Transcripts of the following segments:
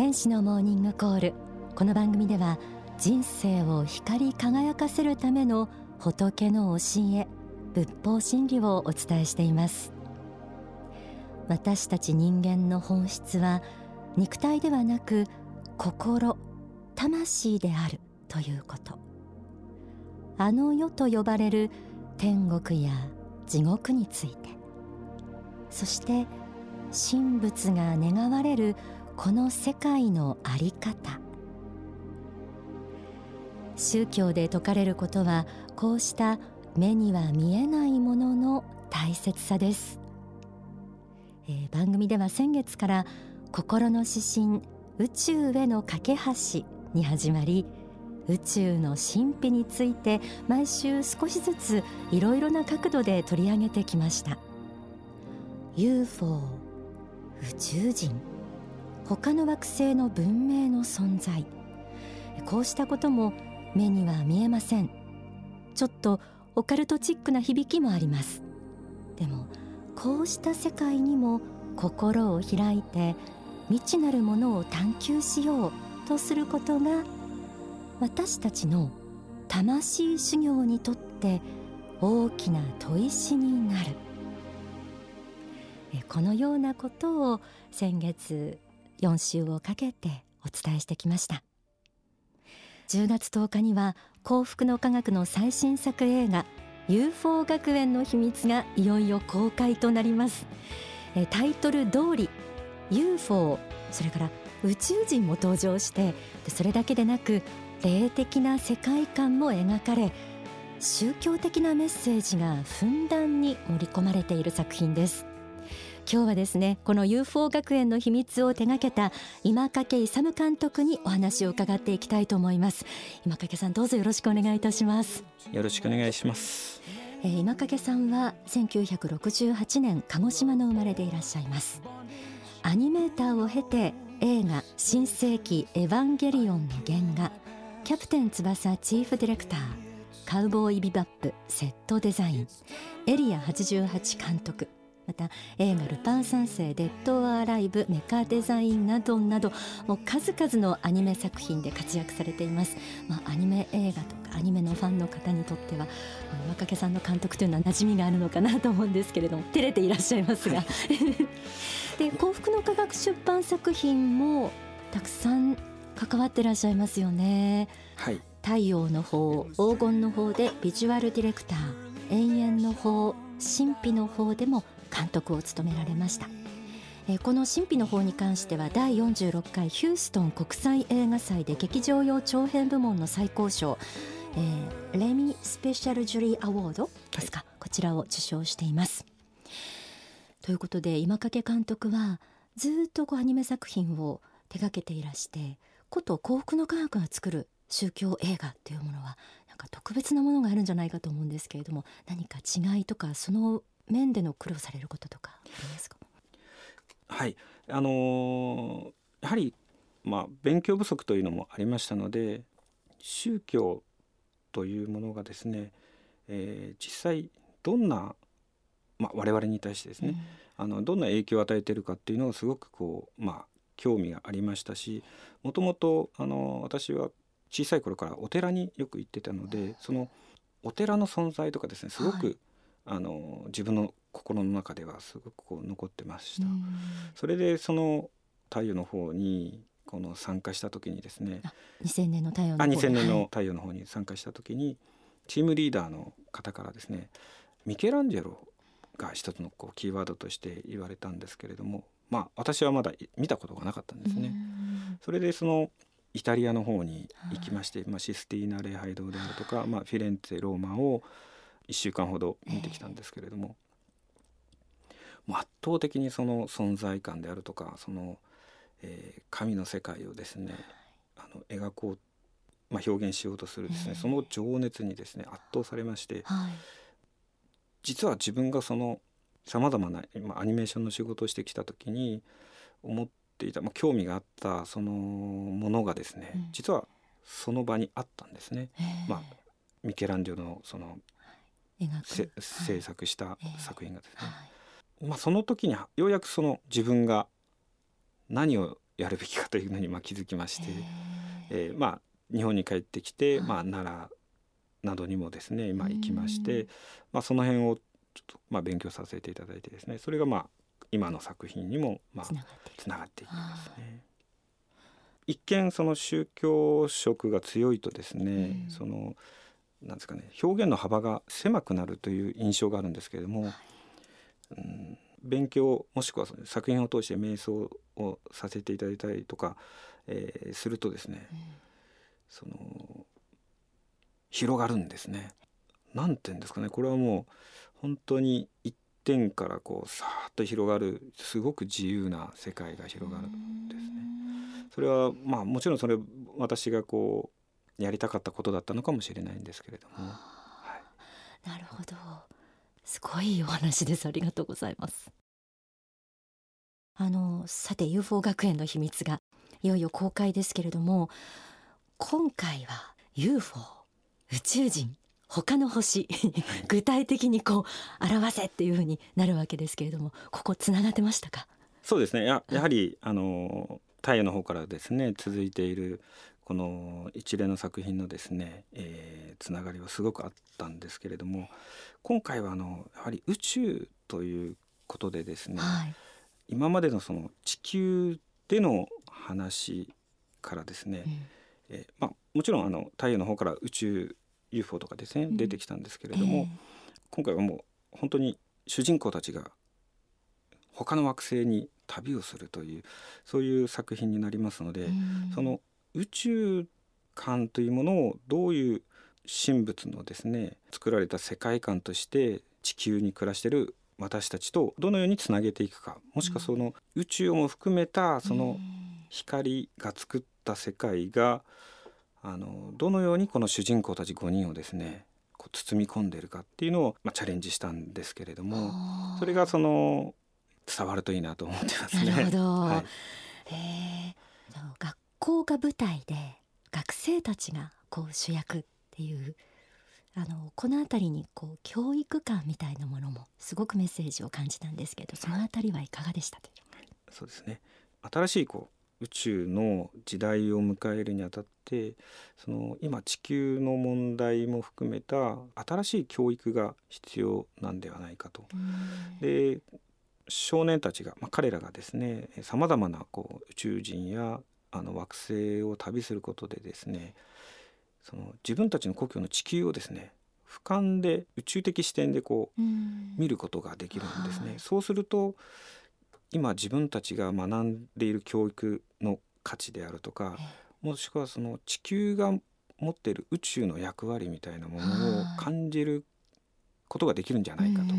天使のモーニングコール。この番組では人生を光り輝かせるための仏の教え仏法真理をお伝えしています。私たち人間の本質は肉体ではなく心魂であるということ。あの世と呼ばれる天国や地獄について。そして神仏が願われるこの世界の在り方。宗教で説かれることはこうした目には見えないものの大切さです、えー、番組では先月から心の指針宇宙への架け橋に始まり宇宙の神秘について毎週少しずついろいろな角度で取り上げてきました。UFO 宇宙人。他の惑星の文明の存在。こうしたことも目には見えません。ちょっとオカルトチックな響きもあります。でもこうした世界にも心を開いて未知なるものを探求しようとすることが私たちの魂修行にとって大きな問いしになる。このようなことを先月4週をかけてお伝えしてきました。10月10日には幸福の科学の最新作映画 UFO 学園の秘密がいよいよ公開となります。タイトル通り UFO それから宇宙人も登場してそれだけでなく霊的な世界観も描かれ宗教的なメッセージがふんだんに盛り込まれている作品です。今日はですねこの UFO 学園の秘密を手掛けた今掛勇監督にお話を伺っていきたいと思います。今掛さんどうぞよろしくお願いいたします。よろしくお願いします。えー、今掛さんは1968年鹿児島の生まれでいらっしゃいます。アニメーターを経て映画新世紀エヴァンゲリオンの原画キャプテン翼チーフディレクターカウボーイビバップセットデザインエリア88監督また映画「ルパン三世デッド・アライブ」メカデザインなどなどもう数々のアニメ作品で活躍されています、まあ、アニメ映画とかアニメのファンの方にとっては若家さんの監督というのは馴染みがあるのかなと思うんですけれども照れていらっしゃいますが、はい、で幸福の科学出版作品もたくさん関わってらっしゃいますよね。はい。太陽の方黄金の方でビジュアルディレクター永遠の方神秘の方でも監督を務められました。えこの神秘の方に関しては第46回ヒューストン国際映画祭で劇場用長編部門の最高賞、えー、レミスペシャルジュリーアワードですか、はい、こちらを受賞しています。ということで今掛監督はずっとこうアニメ作品を手掛けていらしてこと幸福の科学が作る宗教映画っていうものはなんか特別なものがあるんじゃないかと思うんですけれども何か違いとかその面での苦労されることとかありますか？はい。あのー、やはりまあ勉強不足というのもありましたので宗教というものがですね、えー、実際どんな、まあ、我々に対してですね、うん、あのどんな影響を与えているかっていうのをすごくこうまあ興味がありましたしもともとあの私は小さい頃からお寺によく行ってたのでそのお寺の存在とかですねすごく、はい、あの自分の心の中ではすごくこう残ってました。それでその太陽の方にこの参加した時にですね2000年の太陽の方あ2000年の太陽の方に参加した時に、はい、チームリーダーの方からですねミケランジェロが一つのこうキーワードとして言われたんですけれどもまあ私はまだ見たことがなかったんですね。それでそのイタリアの方に行きまして、まあ、システィーナ礼拝堂であるとか、まあ、フィレンツェローマを1週間ほど見てきたんですけれども、もう圧倒的にその存在感であるとかその、えー、神の世界をですねあの描こう、まあ、表現しようとするですね、その情熱にですね圧倒されまして、はい、実は自分がそのさまざまなアニメーションの仕事をしてきた時に思っていた、まあ、興味があったそのものがですね、うん、実はその場にあったんですね。まあ、ミケランジェのその制作した作品がですね、はい、まあ、その時にようやくその自分が何をやるべきかというのにまあ気づきまして、えー、まあ日本に帰ってきて、まあ、奈良などにもですね、まあ、行きまして、まあ、その辺をちょっとまあ勉強させていただいてですねそれがまあ今の作品にもまあつながっていきますね。一見その宗教色が強いとですね、そのなんですかね表現の幅が狭くなるという印象があるんですけれども、うん、勉強もしくは作品を通して瞑想をさせていただいたりとか、えー、するとですね、うん、その広がるんですね。なんて言うんですかねこれはもう本当に一点からこうさーっと広がるすごく自由な世界が広がるんですね。それはまあもちろんそれ私がこうやりたかったことだったのかもしれないんですけれども。はい、なるほど。すごいお話です。ありがとうございます。あのさて UFO 学園の秘密がいよいよ公開ですけれども今回は UFO 宇宙人他の星具体的にこう表せっていうふうになるわけですけれどもここつながってましたか？そうですね。ややはりあの太陽の方からですね続いているこの一連の作品のですね、えー、つながりはすごくあったんですけれども今回はあのやはり宇宙ということでですね、はい、今までのその地球での話からですね、うんえー、まあ、もちろんあの太陽の方から宇宙 UFO とかですね、出てきたんですけれども、えー、今回はもう本当に主人公たちが他の惑星に旅をするというそういう作品になりますので、その宇宙観というものをどういう神仏のですね作られた世界観として地球に暮らしている私たちとどのようにつなげていくかもしくはその宇宙も含めたその光が作った世界があのどのようにこの主人公たち5人をですねこう包み込んでいるかっていうのを、まあ、チャレンジしたんですけれどもそれがその伝わるといいなと思ってますね。なるほど、はい、えー、学校が舞台で学生たちがこう主役っていうあのこの辺りにこう教育観みたいなものもすごくメッセージを感じたんですけどその辺りはいかがでしたでしょうか、はい、そうですね。新しいこう宇宙の時代を迎えるにあたってその今地球の問題も含めた新しい教育が必要なんではないかと。で少年たちが、まあ、彼らがですねさまざまなこう宇宙人やあの惑星を旅することでですねその自分たちの故郷の地球をですね俯瞰で宇宙的視点でこう見ることができるんですね。そうすると今自分たちが学んでいる教育の価値であるとかもしくはその地球が持っている宇宙の役割みたいなものを感じることができるんじゃないかと。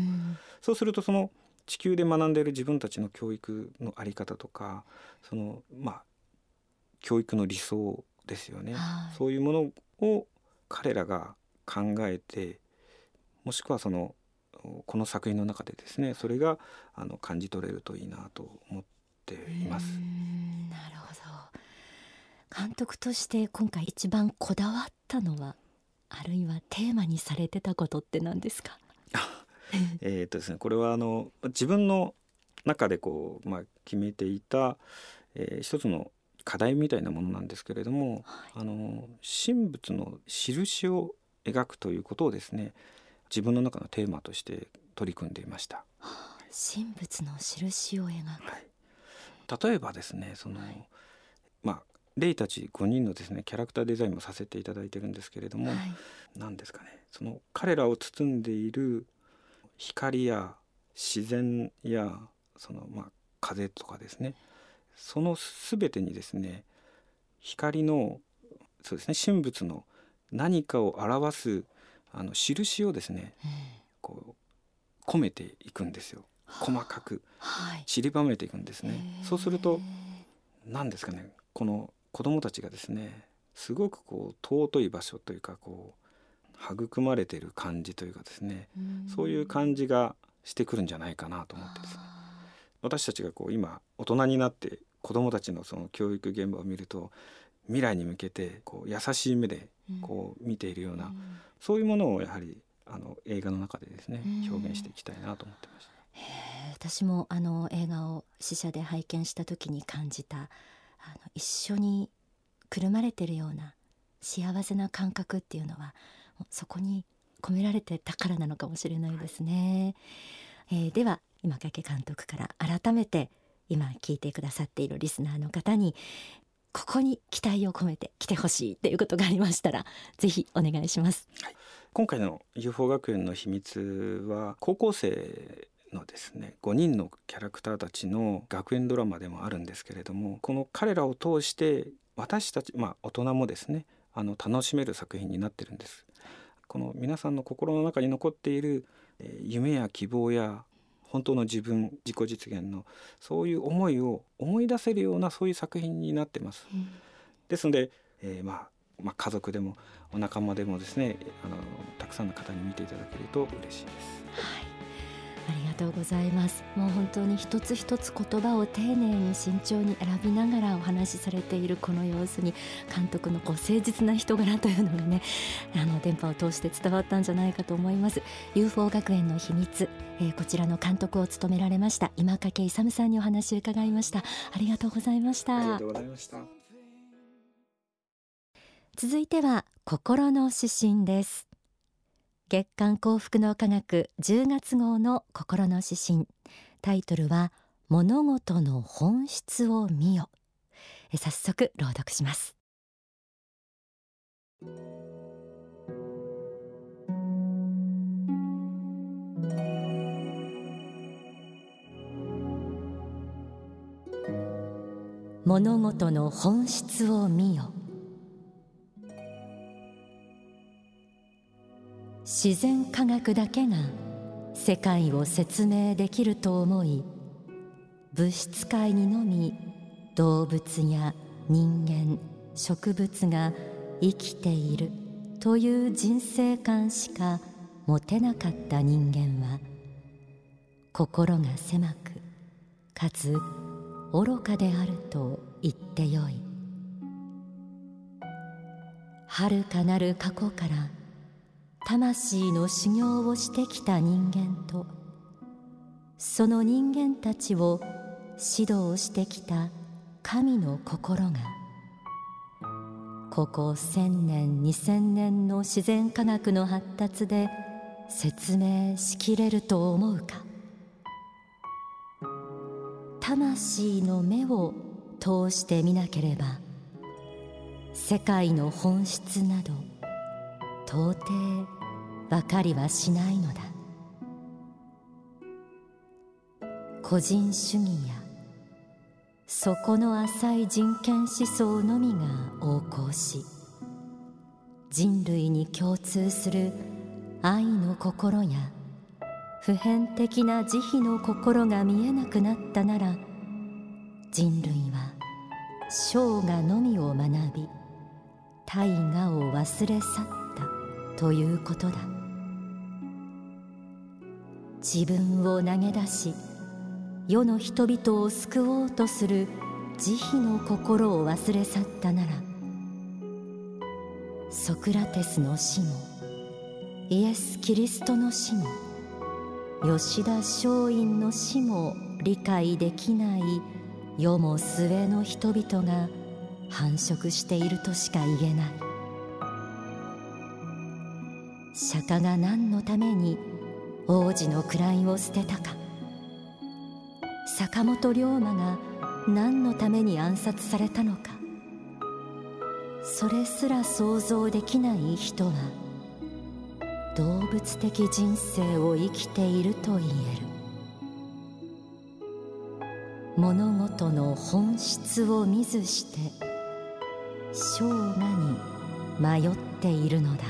そうするとその地球で学んでいる自分たちの教育の在り方とかそのまあ教育の理想ですよね、そういうものを彼らが考えてもしくはそのこの作品の中でですねそれがあの感じ取れるといいなと思っています。なるほど。監督として今回一番こだわったのはあるいはテーマにされてたことって何ですか？えっとですねこれはあの自分の中でこう、まあ、決めていた、えー、一つの課題みたいなものなんですけれども、はい、あの神仏の印を描くということをですね自分の中のテーマとして取り組んでいました。神仏の印を描く、はい、例えばですねその、はい、まあレイたち5人のですねキャラクターデザインもさせていただいてるんですけれども、はい、何ですかね。その彼らを包んでいる光や自然やそのまあ風とかですねその全てにですね光のそうですね神仏の何かを表すあの印をですね、こう込めていくんですよ。細かく。散りばめていくんですね、そうすると何ですかねこの子供たちがですねすごくこう尊い場所というかこう育まれている感じというかですねそういう感じがしてくるんじゃないかなと思ってです。ね私たちがこう今大人になって子どもたちのその教育現場を見ると未来に向けてこう優しい目でこう見ているような、うん、そういうものをやはりあの映画の中でですね、表現していきたいなと思ってました。私もあの映画を試写で拝見した時に感じたあの一緒にくるまれてるような幸せな感覚っていうのはそこに込められてたからなのかもしれないですね、えー、では今掛監督から改めて今聞いてくださっているリスナーの方にここに期待を込めて来てほしいということがありましたらぜひお願いします、はい、今回の UFO 学園の秘密は高校生のですね5人のキャラクターたちの学園ドラマでもあるんですけれどもこの彼らを通して私たちまあ大人もですねあの楽しめる作品になってるんですこの皆さんの心の中に残っている、夢や希望や本当の自分自己実現のそういう思いを思い出せるようなそういう作品になってます。うん、ですので、えー、まあまあ、家族でもお仲間でもですねあのたくさんの方に見ていただけると嬉しいです。はいがとうございます。もう本当に一つ一つ言葉を丁寧に慎重に選びながらお話しされているこの様子に監督のこう誠実な人柄というのがね あの電波を通して伝わったんじゃないかと思います。UFO 学園の秘密、えー、こちらの監督を務められました今掛勇さんにお話を伺いました。ありがとうございました。ありがとうございました。続いては心の指針です月刊幸福の科学10月号の心の指針。タイトルは物事の本質を見よ。早速朗読します。物事の本質を見よ。自然科学だけが世界を説明できると思い物質界にのみ動物や人間植物が生きているという人生観しか持てなかった人間は心が狭くかつ愚かであると言ってよい。遥かなる過去から魂の修行をしてきた人間とその人間たちを指導してきた神の心がここ千年二千年の自然科学の発達で説明しきれると思うか。魂の目を通してみなければ世界の本質など到底分かりはしないのだ。個人主義や底の浅い人権思想のみが横行し人類に共通する愛の心や普遍的な慈悲の心が見えなくなったなら人類は生涯のみを学び大河を忘れ去った。ということだ。自分を投げ出し世の人々を救おうとする慈悲の心を忘れ去ったならソクラテスの死もイエス・キリストの死も吉田松陰の死も理解できない世も末の人々が繁殖しているとしか言えない。釈迦が何のために王子の位を捨てたか。坂本龍馬が何のために暗殺されたのか。それすら想像できない人は動物的人生を生きていると言える。物事の本質を見ずして生涯に迷っているのだ。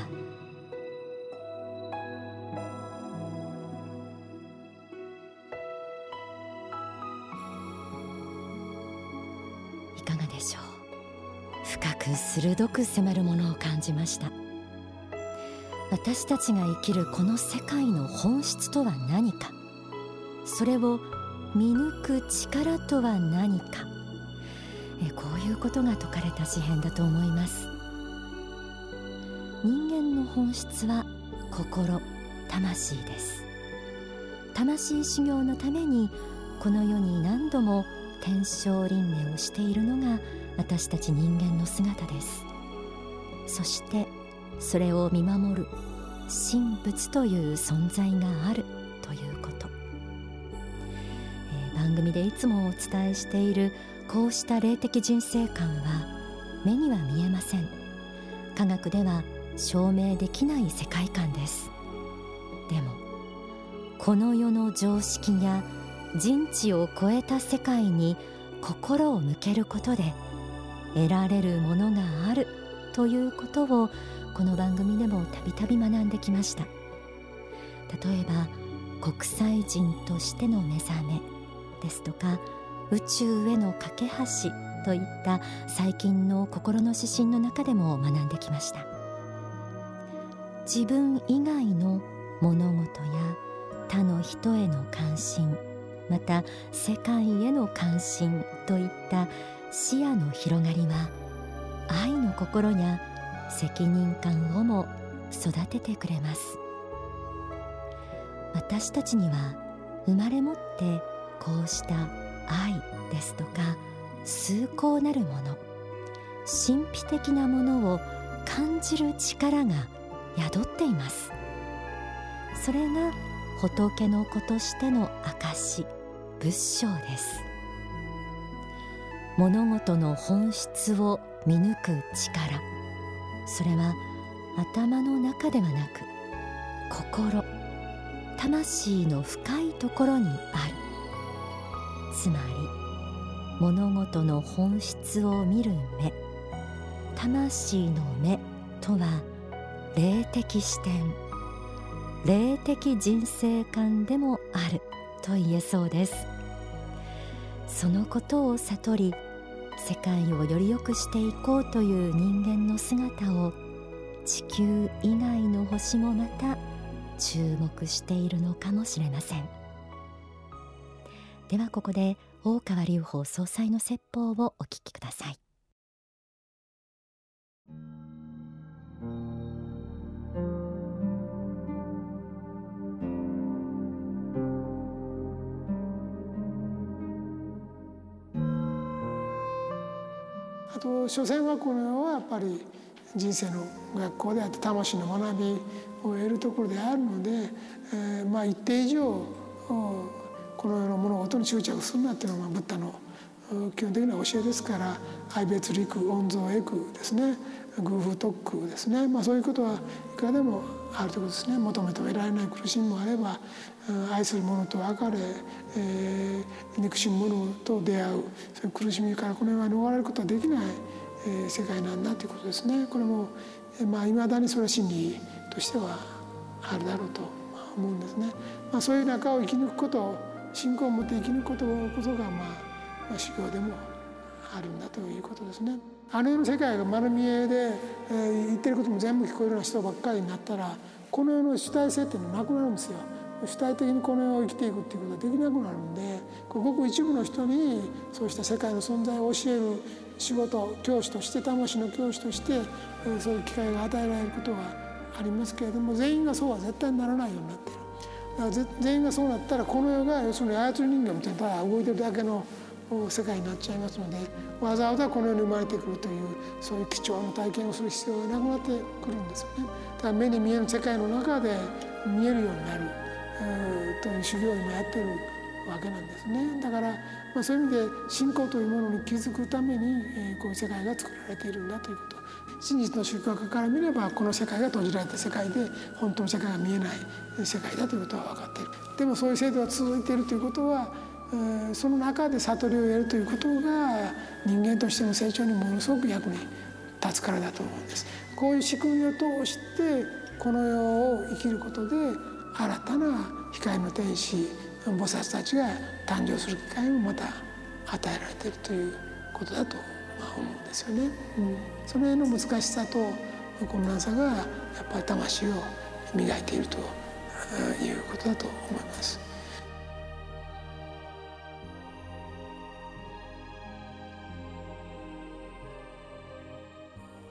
鋭く迫るものを感じました。私たちが生きるこの世界の本質とは何か。それを見抜く力とは何か。えこういうことが説かれた詩篇だと思います。人間の本質は心魂です。魂修行のためにこの世に何度も天正輪廻をしているのが私たち人間の姿です。そしてそれを見守る神仏という存在があるということ、えー、番組でいつもお伝えしているこうした霊的人生観は目には見えません。科学では証明できない世界観です。でもこの世の常識や人知を超えた世界に心を向けることで得られるものがあるということをこの番組でもたびたび学んできました。例えば国際人としての目覚めですとか宇宙への架け橋といった最近の心の指針の中でも学んできました。自分以外の物事や他の人への関心また世界への関心といった視野の広がりは愛の心や責任感をも育ててくれます。私たちには生まれ持ってこうした愛ですとか崇高なるもの神秘的なものを感じる力が宿っています。それが仏の子としての証仏性です。物事の本質を見抜く力。それは頭の中ではなく心。魂の深いところにある。つまり物事の本質を見る目。魂の目とは霊的視点。霊的人生観でもあると言えそうです。そのことを悟り世界をより良くしていこうという人間の姿を地球以外の星もまた注目しているのかもしれません。ではここで大川隆法総裁の説法をお聞きください。あと所詮はこの世はやっぱり人生の学校であって魂の学びを得るところであるので、えー、まあ一定以上この世の物事に執着するなっていうのがブッダの基本的な教えですから愛別陸温蔵エクですね。偶風特空ですね、まあ、そういうことはいくらでもあるということですね求めて得られない苦しみもあれば愛する者と別れ、えー、憎しむ者と出会うそういう苦しみからこの世は逃れることはできない、えー、世界なんだということですねこれもまあ、未だにそれは真理としてはあるだろうと思うんですね。まあ、そういう中を生き抜くこと信仰を持って生き抜くことこそが、まあ、まあ修行でもあるんだということですね。あの世の世界が丸見えで、えー、言ってることも全部聞こえるような人ばっかりになったらこの世の主体性っていうのはなくなるんですよ。主体的にこの世を生きていくっていうことはできなくなるんでごく一部の人にそうした世界の存在を教える仕事教師として魂の教師としてそういう機会が与えられることがありますけれども全員がそうは絶対にならないようになっている。だから全員がそうなったらこの世が要するに操り人形みたいなただ動いてるだけの世界になっちゃいますのでわざわざこの世に生まれてくるというそういう貴重な体験をする必要がなくなってくるんですよね。だから目に見える世界の中で見えるようになるという修行を今やってるわけなんですね。だから、まあ、そういう意味で信仰というものに気づくために、えこういう世界が作られているんだということ真実の宗教家から見ればこの世界が閉じられた世界で本当の世界が見えない世界だということは分かっている。でもそういう制度が続いているということはその中で悟りを得るということが人間としての成長にものすごく役に立つからだと思うんです。こういう仕組みを通してこの世を生きることで新たな光の天使菩薩たちが誕生する機会もまた与えられているということだと思うんですよね。うん、その辺の難しさと困難さがやっぱり魂を磨いているということだと思います。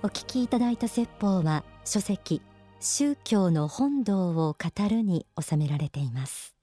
お聞きいただいた説法は書籍宗教の本道を語るに収められています。